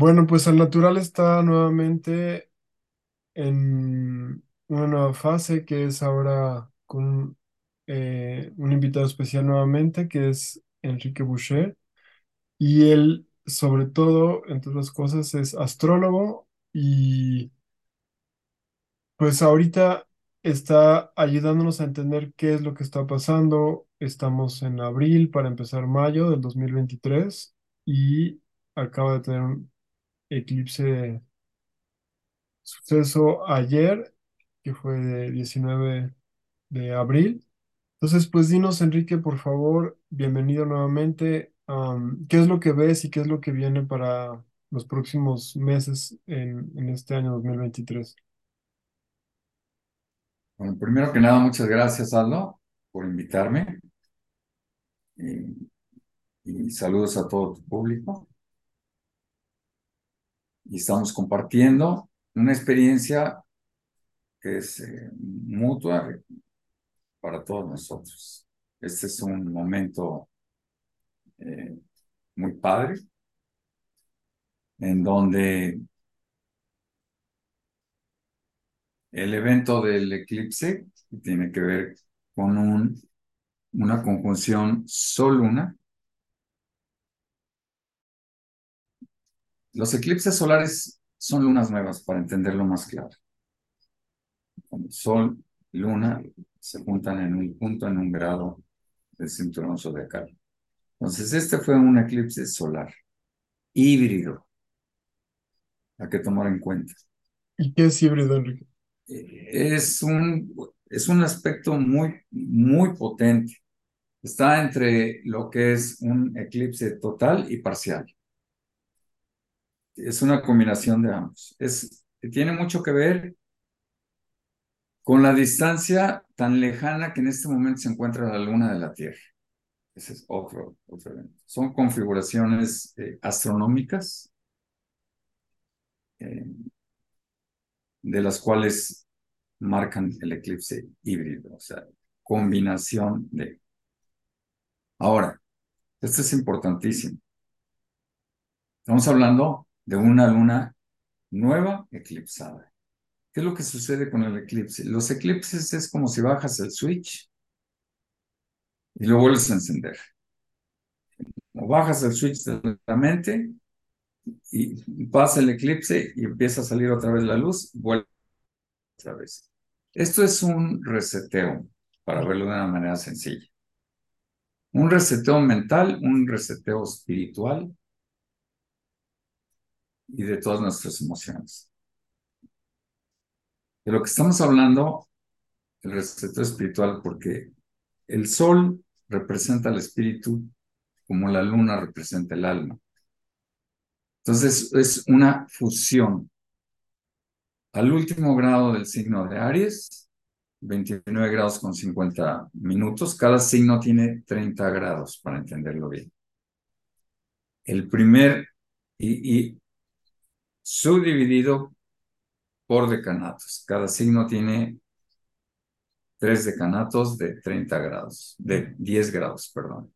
Bueno, pues el natural está nuevamente en una nueva fase que es ahora con eh, un invitado especial nuevamente, que es Enrique Boucher. Y él, sobre todo, entre otras cosas, es astrólogo y pues ahorita está ayudándonos a entender qué es lo que está pasando. Estamos en abril para empezar mayo del 2023 y acaba de tener eclipse suceso ayer, que fue de 19 de abril. Entonces, pues dinos, Enrique, por favor, bienvenido nuevamente. Am, ¿qué es lo que ves y qué es lo que viene para los próximos meses en, este año 2023? Bueno, primero que nada, muchas gracias, Aldo, por invitarme y saludos a todo tu público. Y estamos compartiendo una experiencia que es eh, mutua para todos nosotros. Este es un momento eh, muy padre en donde el evento del eclipse tiene que ver con un, una conjunción Sol-Luna. Los eclipses solares son lunas nuevas, para entenderlo más claro. Cuando Sol y Luna se juntan en un punto, en un grado del cinturón zodiacal. Entonces, este fue un eclipse solar, híbrido, a que tomar en cuenta. ¿Y qué es híbrido, Enrique? Es un, es un aspecto muy, muy potente. Está entre lo que es un eclipse total y parcial. Es una combinación de ambos. Es, tiene mucho que ver con la distancia tan lejana que en este momento se encuentra la luna de la Tierra. Ese es otro, evento. Son configuraciones eh, astronómicas eh, de las cuales marcan el eclipse híbrido, o sea, combinación de. Ahora, esto es importantísimo. Estamos hablando de una luna nueva eclipsada. ¿Qué es lo que sucede con el eclipse? Los eclipses es como si bajas el switch y lo vuelves a encender. O bajas el switch de la mente y pasa el eclipse y empieza a salir otra vez la luz, vuelve otra vez. Esto es un reseteo, para verlo de una manera sencilla. Un reseteo mental, un reseteo espiritual y de todas nuestras emociones. De lo que estamos hablando, el reseteo espiritual, porque el sol representa el espíritu como la luna representa el alma. Entonces es una fusión. Al último grado del signo de Aries, 29 grados con 50 minutos. Cada signo tiene 30 grados, para entenderlo bien. El primer, y, y subdividido por decanatos. Cada signo tiene tres decanatos de 30 grados, de 10 grados, perdón.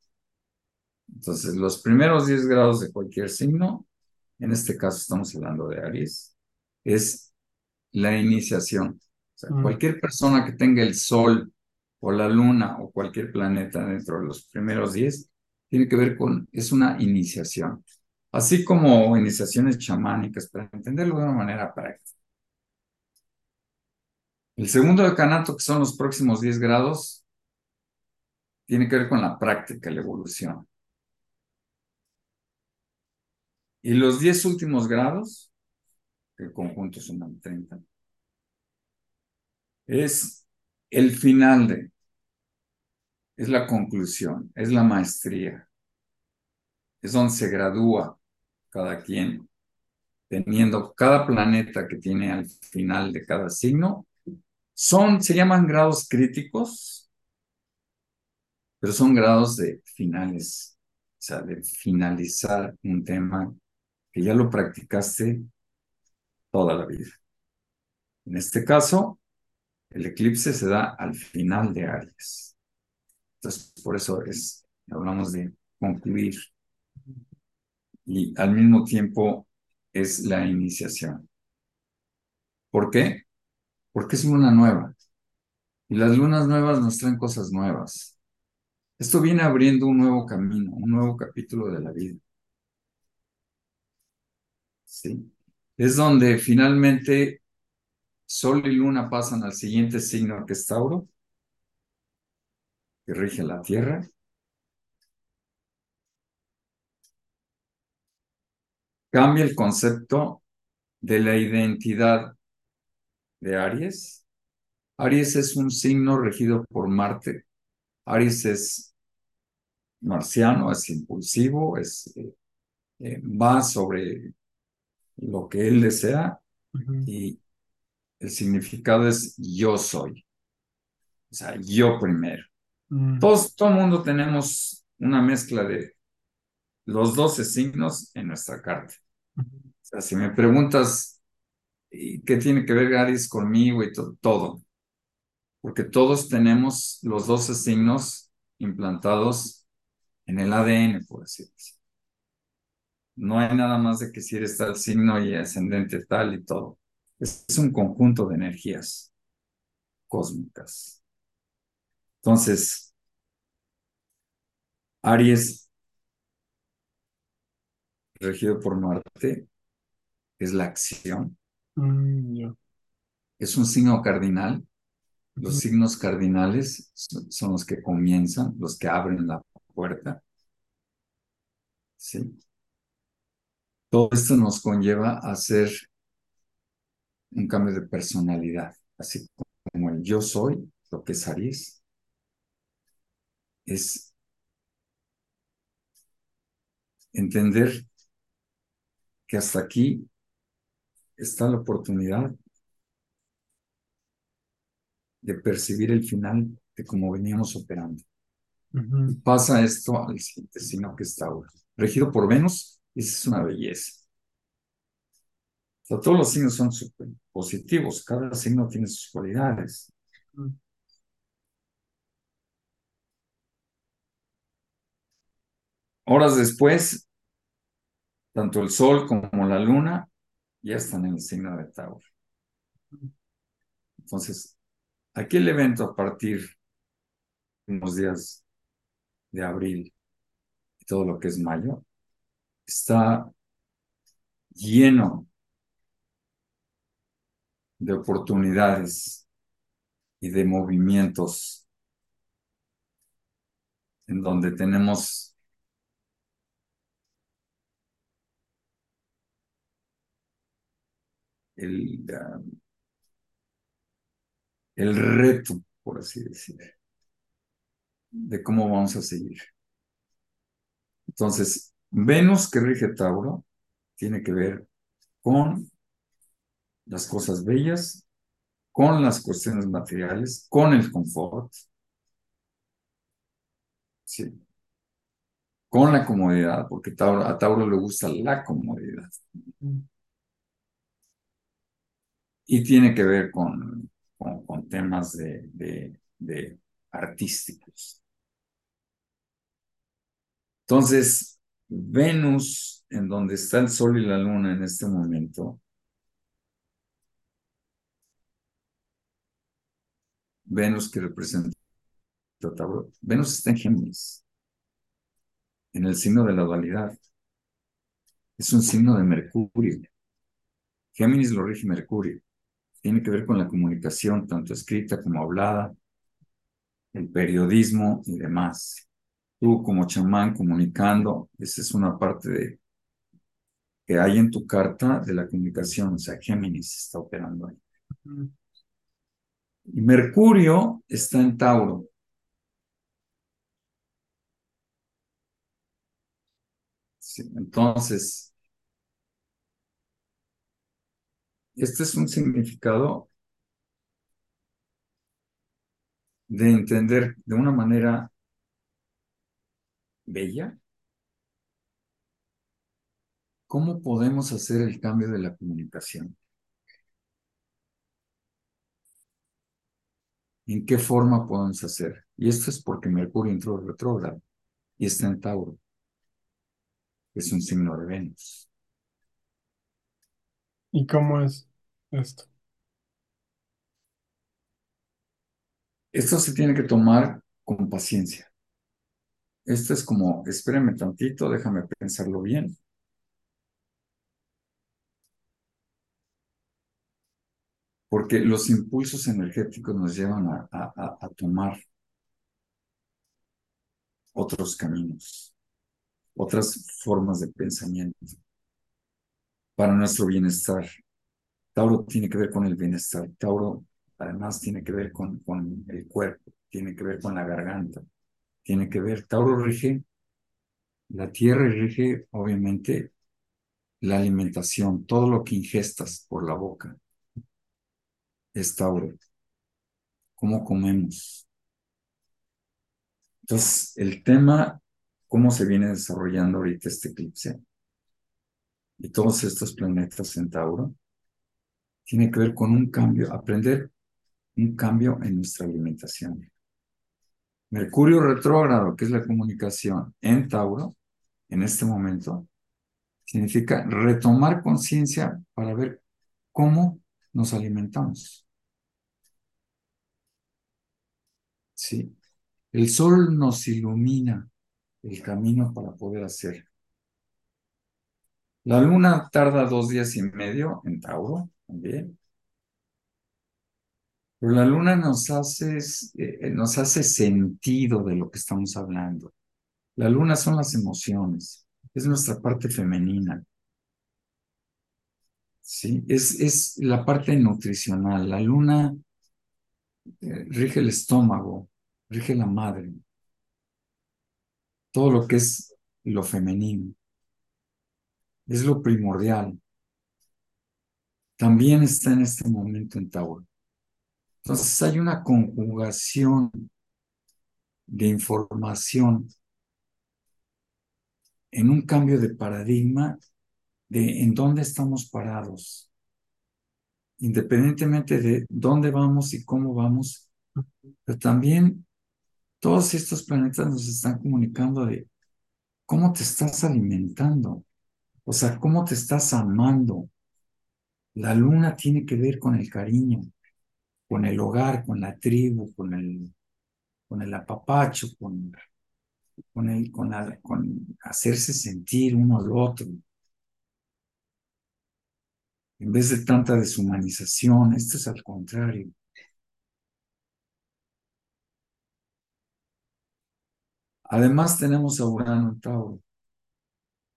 Entonces, los primeros 10 grados de cualquier signo, en este caso estamos hablando de Aries, es la iniciación. O sea, cualquier persona que tenga el Sol o la Luna o cualquier planeta dentro de los primeros 10, tiene que ver con, es una iniciación. Así como iniciaciones chamánicas, para entenderlo de una manera práctica. El segundo decanato, que son los próximos 10 grados, tiene que ver con la práctica, la evolución. Y los 10 últimos grados, que el conjunto suman 30, es el final de, es la conclusión, es la maestría, es donde se gradúa cada quien, teniendo cada planeta que tiene al final de cada signo, son, se llaman grados críticos, pero son grados de finales, o sea, de finalizar un tema que ya lo practicaste toda la vida. En este caso, el eclipse se da al final de Aries. Entonces, por eso es, hablamos de concluir y al mismo tiempo es la iniciación. ¿Por qué? Porque es luna nueva. Y las lunas nuevas nos traen cosas nuevas. Esto viene abriendo un nuevo camino, un nuevo capítulo de la vida. ¿Sí? Es donde finalmente Sol y Luna pasan al siguiente signo que es Tauro, que rige la Tierra. Cambia el concepto de la identidad de Aries. Aries es un signo regido por Marte. Aries es marciano, es impulsivo, es, eh, eh, va sobre lo que él desea y el significado es yo soy. O sea, yo primero. Mm. Todos, todo el mundo tenemos una mezcla de los 12 signos en nuestra carta. O sea, si me preguntas qué tiene que ver Aries conmigo y todo. Porque todos tenemos los 12 signos implantados en el ADN, por así decirlo. No hay nada más de que si eres tal signo y ascendente tal y todo. Es, un conjunto de energías cósmicas. Entonces, Aries, regido por Marte, es la acción. Mm, es un signo cardinal. Los signos cardinales son los que comienzan, los que abren la puerta. ¿Sí? Todo esto nos conlleva a hacer un cambio de personalidad, así como el yo soy, lo que es Aries, es entender que hasta aquí está la oportunidad de percibir el final de cómo veníamos operando. pasa esto al siguiente signo que está ahora, regido por Venus esa es una belleza. O todos los signos son positivos, cada signo tiene sus cualidades. Horas después, tanto el sol como la luna ya están en el signo de Tauro. Entonces, aquí el evento a partir de unos días de abril y todo lo que es mayo, está lleno de oportunidades y de movimientos en donde tenemos el, el reto, por así decir, de cómo vamos a seguir. Entonces, Venus que rige Tauro tiene que ver con las cosas bellas, con las cuestiones materiales, con el confort, sí, con la comodidad, porque a Tauro le gusta la comodidad. Y tiene que ver con, temas de artísticos. Entonces, Venus, en donde está el Sol y la Luna en este momento, Venus que representa Venus está en Géminis, en el signo de la dualidad. Es un signo de Mercurio. Géminis lo rige Mercurio. Tiene que ver con la comunicación, tanto escrita como hablada, el periodismo y demás tú como chamán comunicando, esa es una parte de, que hay en tu carta de la comunicación, o sea, Géminis está operando ahí. Y Mercurio está en Tauro. entonces, este es un significado de entender de una manera bella, ¿cómo podemos hacer el cambio de la comunicación? ¿En qué forma podemos hacer? Y esto es porque Mercurio entró retrógrado y está en Tauro, es un signo de Venus. ¿Y cómo es esto? Esto se tiene que tomar con paciencia. Esto es como, espérame tantito, déjame pensarlo bien. Porque los impulsos energéticos nos llevan a, a, a tomar otros caminos, otras formas de pensamiento para nuestro bienestar. Tauro tiene que ver con el bienestar. Tauro además tiene que ver con, el cuerpo, tiene que ver con la garganta, tiene que ver, Tauro rige la tierra y rige obviamente la alimentación, todo lo que ingestas por la boca es Tauro. ¿Cómo comemos? Entonces, el tema, cómo se viene desarrollando ahorita este eclipse y todos estos planetas en Tauro, tiene que ver con un cambio, aprender un cambio en nuestra alimentación. Mercurio retrógrado, que es la comunicación en Tauro, en este momento, significa retomar conciencia para ver cómo nos alimentamos. Sí. El sol nos ilumina el camino para poder hacer. La luna tarda dos días y medio en Tauro, también. Pero la luna nos hace, eh, nos hace sentido de lo que estamos hablando. La luna son las emociones, es nuestra parte femenina. Sí, es, es la parte nutricional. La luna eh, rige el estómago, rige la madre. Todo lo que es lo femenino. Es lo primordial. También está en este momento en Tauro. Entonces hay una conjugación de información en un cambio de paradigma de en dónde estamos parados, independientemente de dónde vamos y cómo vamos, pero también todos estos planetas nos están comunicando de cómo te estás alimentando, o sea, cómo te estás amando. La luna tiene que ver con el cariño, con el hogar, con la tribu, con el, con el apapacho, con, con, el, con, con hacerse sentir uno al otro. En vez de tanta deshumanización, esto es al contrario. Además tenemos a Urano Tauro,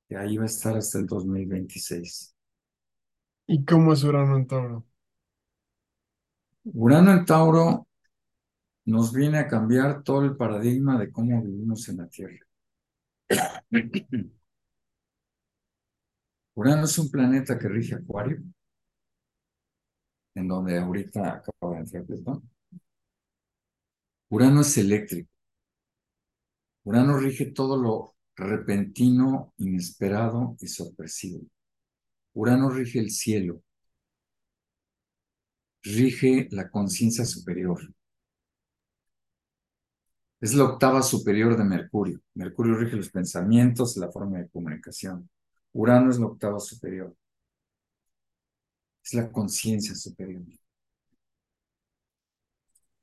que ahí va a estar hasta el 2026. ¿Y cómo es Urano en Tauro? Urano en Tauro nos viene a cambiar todo el paradigma de cómo vivimos en la Tierra. Urano es un planeta que rige Acuario, en donde ahorita acaba de entrar Plutón. Urano es eléctrico. Urano rige todo lo repentino, inesperado y sorpresivo. Urano rige el cielo, rige la conciencia superior. Es la octava superior de Mercurio. Mercurio rige los pensamientos, la forma de comunicación. Urano es la octava superior. Es la conciencia superior.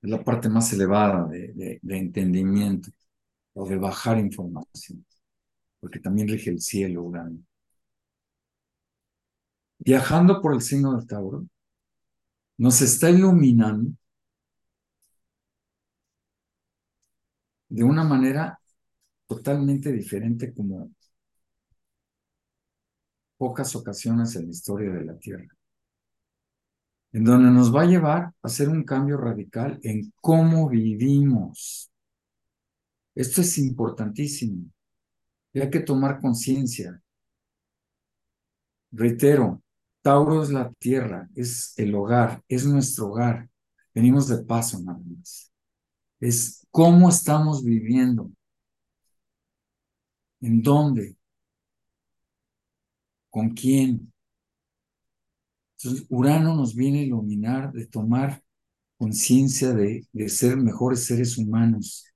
Es la parte más elevada de, de entendimiento o de bajar información. Porque también rige el cielo, Urano. Viajando por el signo de Tauro, nos está iluminando de una manera totalmente diferente como pocas ocasiones en la historia de la Tierra, en donde nos va a llevar a hacer un cambio radical en cómo vivimos. Esto es importantísimo. Y hay que tomar conciencia. Reitero, Tauro es la tierra, es el hogar, es nuestro hogar. Venimos de paso nada más. Es cómo estamos viviendo. ¿En dónde? ¿Con quién? Entonces, Urano nos viene a iluminar de tomar conciencia de, de, ser mejores seres humanos.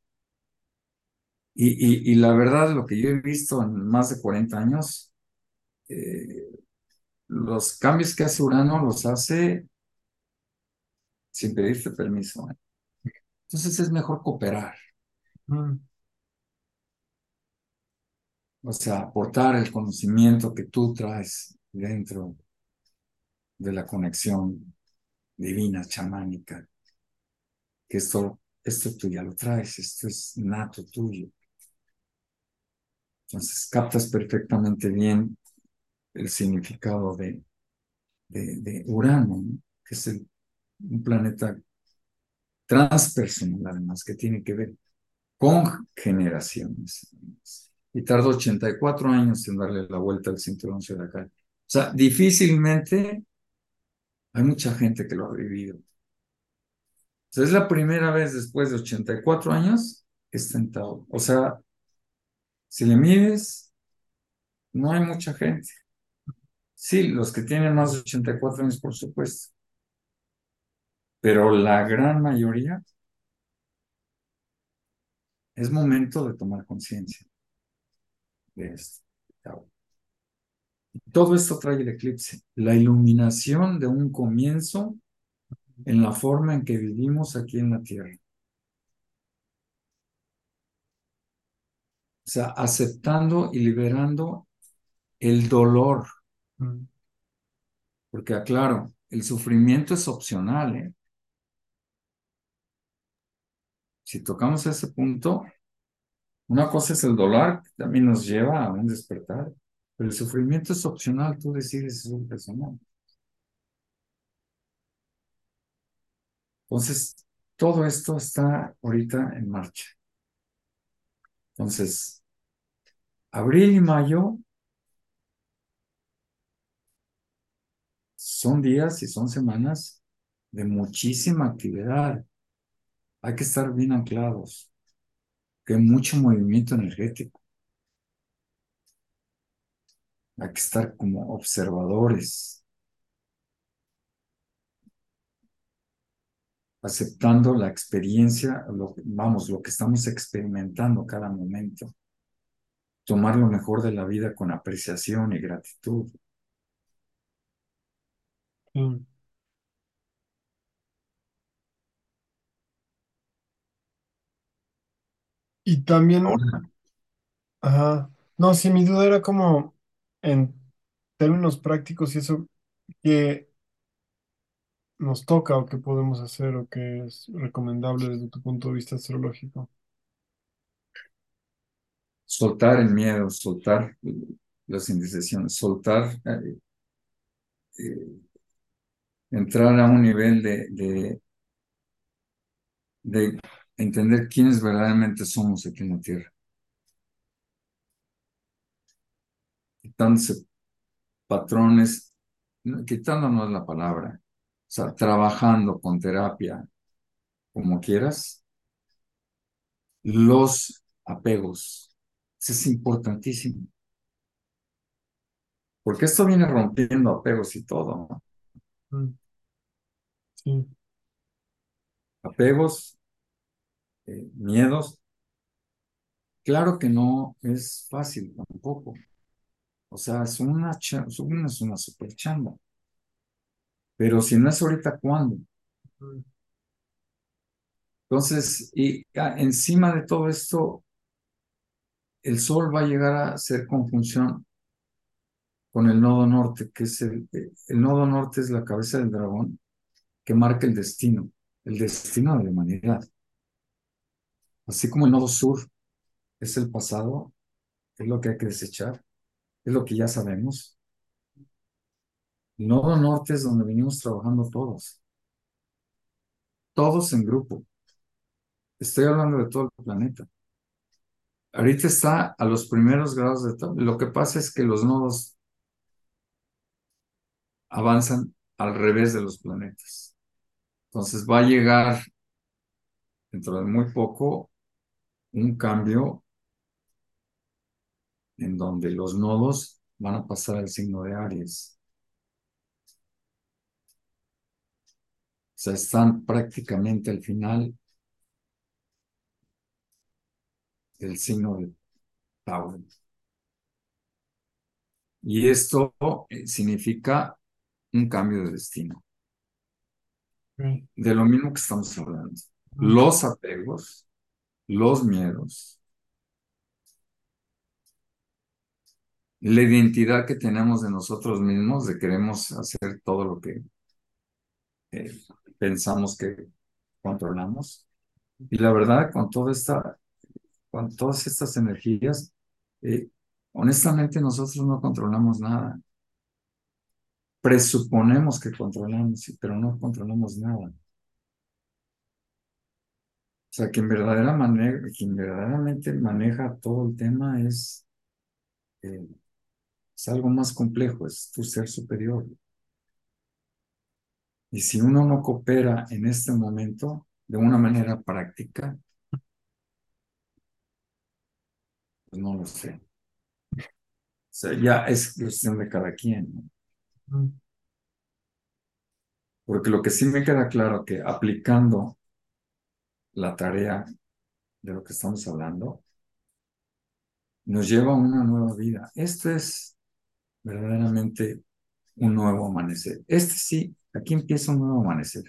Y, y, y, la verdad, lo que yo he visto en más de 40 años, eh, los cambios que hace Urano los hace sin pedirte permiso. ¿eh? Entonces es mejor cooperar. Mm, O sea, aportar el conocimiento que tú traes dentro de la conexión divina, chamánica, que esto, esto tú ya lo traes, esto es nato tuyo. Entonces captas perfectamente bien el significado de, de, Urano, ¿no? que es un planeta transpersonal además, que tiene que ver con generaciones. Y tardó 84 años en darle la vuelta al cinturón zodiacal. O sea, difícilmente hay mucha gente que lo ha vivido. O es la primera vez después de 84 años que está en Tauro. O sea, si le mides, no hay mucha gente. Sí, los que tienen más de 84 años, por supuesto. Pero la gran mayoría es momento de tomar conciencia de esto. Todo esto trae el eclipse, la iluminación de un comienzo en la forma en que vivimos aquí en la Tierra. O sea, aceptando y liberando el dolor. mm, Porque aclaro, el sufrimiento es opcional. ¿eh? Si tocamos ese punto, una cosa es el dolor, que también nos lleva a un despertar, pero el sufrimiento es opcional, tú decides si o no. Entonces, todo esto está ahorita en marcha. Entonces, abril y mayo son días y son semanas de muchísima actividad. Hay que estar bien anclados, hay mucho movimiento energético. Hay que estar como observadores, aceptando la experiencia, lo, vamos, lo que estamos experimentando cada momento. Tomar lo mejor de la vida con apreciación y gratitud. sí. Y también, Ahora, ajá, no, sí, mi duda era como en términos prácticos y eso que nos toca o que podemos hacer o que es recomendable desde tu punto de vista astrológico. soltar el miedo, soltar las indecisiones, soltar, eh, eh, entrar a un nivel de, de, de entender quiénes verdaderamente somos aquí en la Tierra. Quitándose patrones, no, quitando no es la palabra, sea, trabajando con terapia, como quieras, los apegos. Eso es importantísimo. Porque esto viene rompiendo apegos y todo, ¿no? Mm, Sí, Apegos, eh, miedos. Claro que no es fácil tampoco. O sea, es una, es una, es una super chamba. Pero si no es ahorita, ¿cuándo? Entonces, y ah, encima de todo esto, el Sol va a llegar a ser conjunción con el nodo norte, que es el, eh, el nodo norte es la cabeza del dragón que marca el destino, el destino de la humanidad. Así como el nodo sur es el pasado, es lo que hay que desechar, es lo que ya sabemos. Nodo norte es donde venimos trabajando todos, todos en grupo. Estoy hablando de todo el planeta. Ahorita está a los primeros grados de todo. Lo que pasa es que los nodos avanzan al revés de los planetas. Entonces va a llegar dentro de muy poco un cambio en donde los nodos van a pasar al signo de Aries. Sea, están prácticamente al final del signo de Tauro. Y esto eh, significa un cambio de destino, de lo mismo que estamos hablando. Los apegos, los miedos, la identidad que tenemos de nosotros mismos, de queremos hacer todo lo que eh, pensamos que controlamos. Y la verdad, con toda esta, con todas estas energías, eh, honestamente nosotros no controlamos nada. Presuponemos que controlamos, pero no controlamos nada. O sea, quien, verdadera manera, quien verdaderamente maneja todo el tema es, eh, es algo más complejo, es tu ser superior. Y si uno no coopera en este momento de una manera práctica, pues no lo sé. O sea, ya es cuestión de cada quien, Porque lo que sí me queda claro que aplicando la tarea de lo que estamos hablando, nos lleva a una nueva vida. Esto es verdaderamente un nuevo amanecer. Este sí, aquí empieza un nuevo amanecer.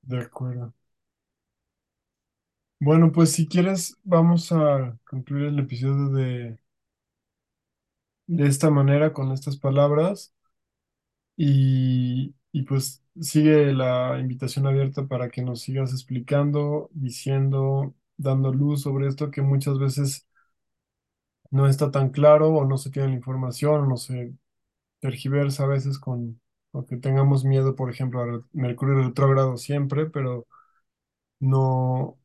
De acuerdo. Bueno, pues si quieres, vamos a concluir el episodio de, de esta manera, con estas palabras, y, y pues sigue la invitación abierta para que nos sigas explicando, diciendo, dando luz sobre esto que muchas veces no está tan claro o no se tiene la información no se tergiversa a veces con, o que tengamos miedo, por ejemplo, a Mercurio retrógrado siempre, pero no,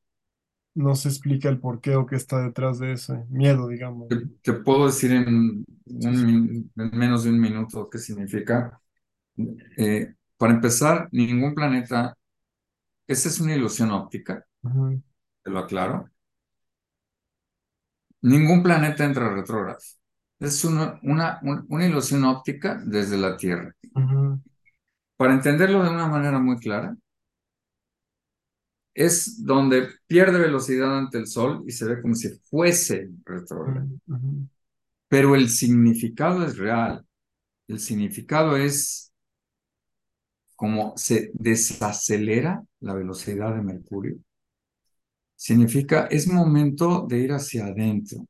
no se explica el por qué o qué está detrás de ese miedo, digamos. Te, puedo decir en, un menos de un minuto qué significa. Eh, para empezar, ningún planeta, esa es una ilusión óptica, te lo aclaro. Ningún planeta entra retrógrado. Es una, una, un- una ilusión óptica desde la Tierra. Para entenderlo de una manera muy clara, es donde pierde velocidad ante el Sol y se ve como si fuese retrógrado. ujú, ujú, Pero el significado es real. El significado es como se desacelera la velocidad de Mercurio. Significa, es momento de ir hacia adentro,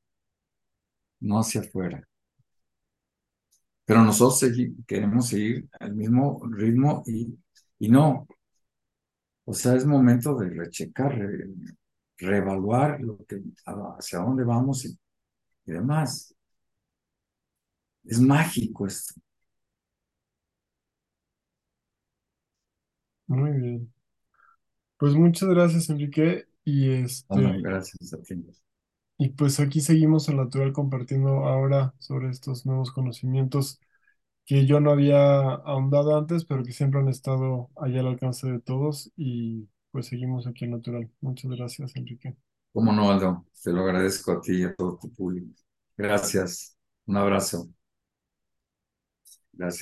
no hacia afuera. Pero nosotros segui- queremos seguir al mismo ritmo y, y no. O sea, es momento de rechecar, re- reevaluar lo que, hacia dónde vamos y, y demás. Es mágico esto. Muy bien. Pues muchas gracias, Enrique. Y Bueno, este, gracias a ti. Y pues aquí seguimos en Natural compartiendo ahora sobre estos nuevos conocimientos que yo no había ahondado antes, pero que siempre han estado allá al alcance de todos. Y pues seguimos aquí en Natural. Muchas gracias, Enrique. Cómo no, Aldo, te lo agradezco a ti y a todo tu público. Gracias. Un abrazo. Gracias.